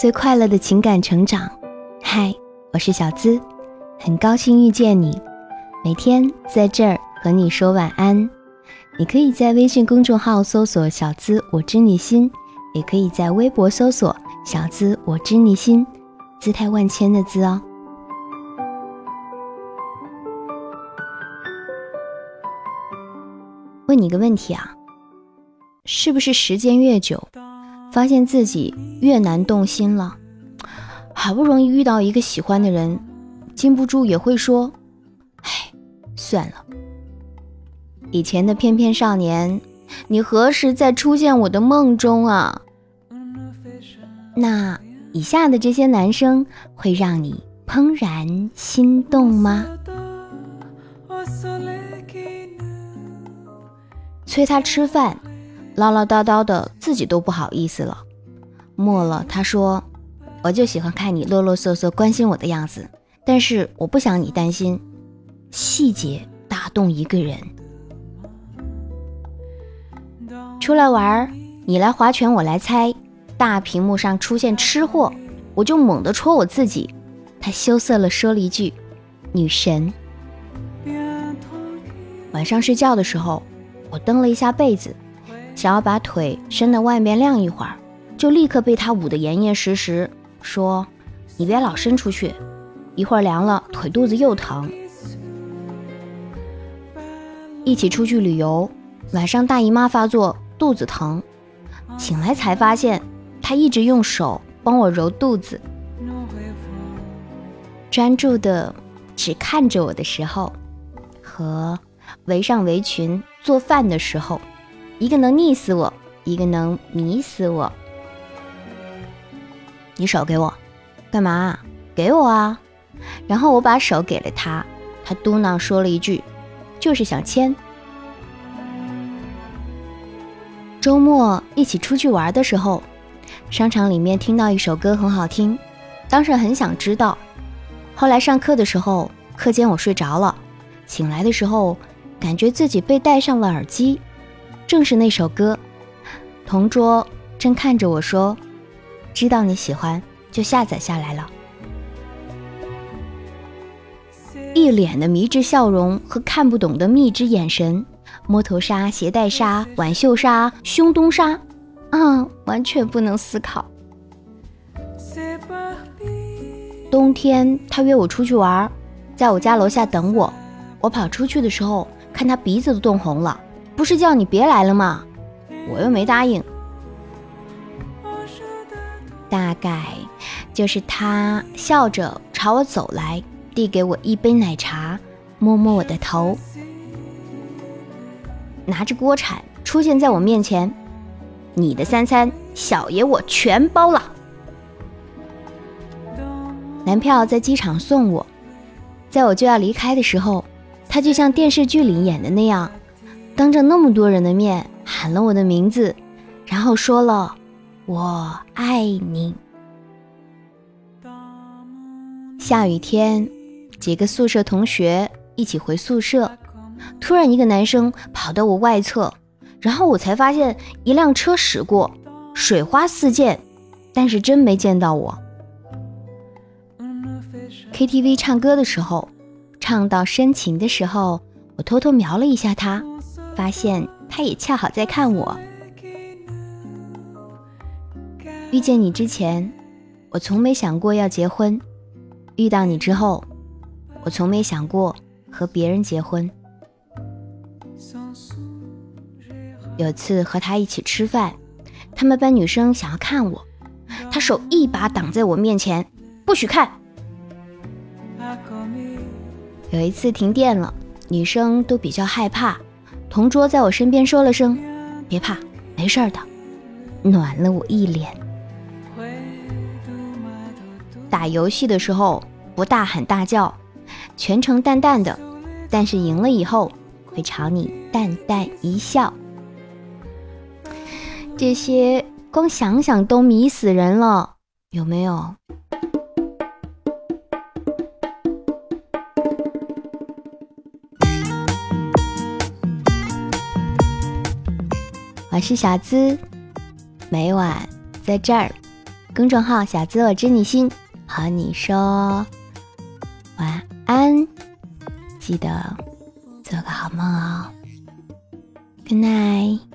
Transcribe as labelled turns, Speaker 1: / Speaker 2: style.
Speaker 1: 最快乐的情感成长。嗨，我是小资，很高兴遇见你。每天在这儿和你说晚安。你可以在微信公众号搜索“小资我知你心”，也可以在微博搜索“小资我知你心”，姿态万千的“资”哦。问你个问题啊，是不是时间越久，发现自己越难动心了？好不容易遇到一个喜欢的人，禁不住也会说：“唉，算了。”以前的翩翩少年，你何时再出现我的梦中啊？那以下的这些男生会让你怦然心动吗？催他吃饭，唠唠叨叨的，自己都不好意思了。末了，他说：“我就喜欢看你啰啰嗦嗦关心我的样子，但是我不想你担心。细节打动一个人。出来玩，你来划拳，我来猜。大屏幕上出现吃货，我就猛地戳我自己。他羞涩了说了一句：‘女神。’晚上睡觉的时候。”我蹬了一下被子，想要把腿伸到外面晾一会儿，就立刻被他捂得严严实实，说：“你别老伸出去，一会儿凉了腿肚子又疼。”一起出去旅游，晚上大姨妈发作，肚子疼，醒来才发现他一直用手帮我揉肚子，专注的只看着我的时候，和。围上围裙做饭的时候，一个能溺死我，一个能迷死我。你手给我，干嘛？给我啊！然后我把手给了他，他嘟囔说了一句：“就是想牵。”周末一起出去玩的时候，商场里面听到一首歌很好听，当时很想知道。后来上课的时候，课间我睡着了，醒来的时候。感觉自己被戴上了耳机，正是那首歌。同桌正看着我说：“知道你喜欢，就下载下来了。”一脸的迷之笑容和看不懂的蜜之眼神，摸头杀、鞋带杀、挽袖杀、胸东杀，啊，完全不能思考。冬天他约我出去玩，在我家楼下等我。我跑出去的时候。看他鼻子都冻红了，不是叫你别来了吗？我又没答应。大概就是他笑着朝我走来，递给我一杯奶茶，摸摸我的头，拿着锅铲出现在我面前。你的三餐，小爷我全包了。男票在机场送我，在我就要离开的时候。他就像电视剧里演的那样，当着那么多人的面喊了我的名字，然后说了“我爱你”。下雨天，几个宿舍同学一起回宿舍，突然一个男生跑到我外侧，然后我才发现一辆车驶过，水花四溅，但是真没见到我。KTV 唱歌的时候。唱到深情的时候，我偷偷瞄了一下他，发现他也恰好在看我。遇见你之前，我从没想过要结婚；遇到你之后，我从没想过和别人结婚。有次和他一起吃饭，他们班女生想要看我，他手一把挡在我面前，不许看。有一次停电了，女生都比较害怕。同桌在我身边说了声：“别怕，没事的。”暖了我一脸。打游戏的时候不大喊大叫，全程淡淡的，但是赢了以后会朝你淡淡一笑。这些光想想都迷死人了，有没有？我是小资，每晚在这儿公众号“小资我知你心”，和你说晚安，记得做个好梦哦。Good night。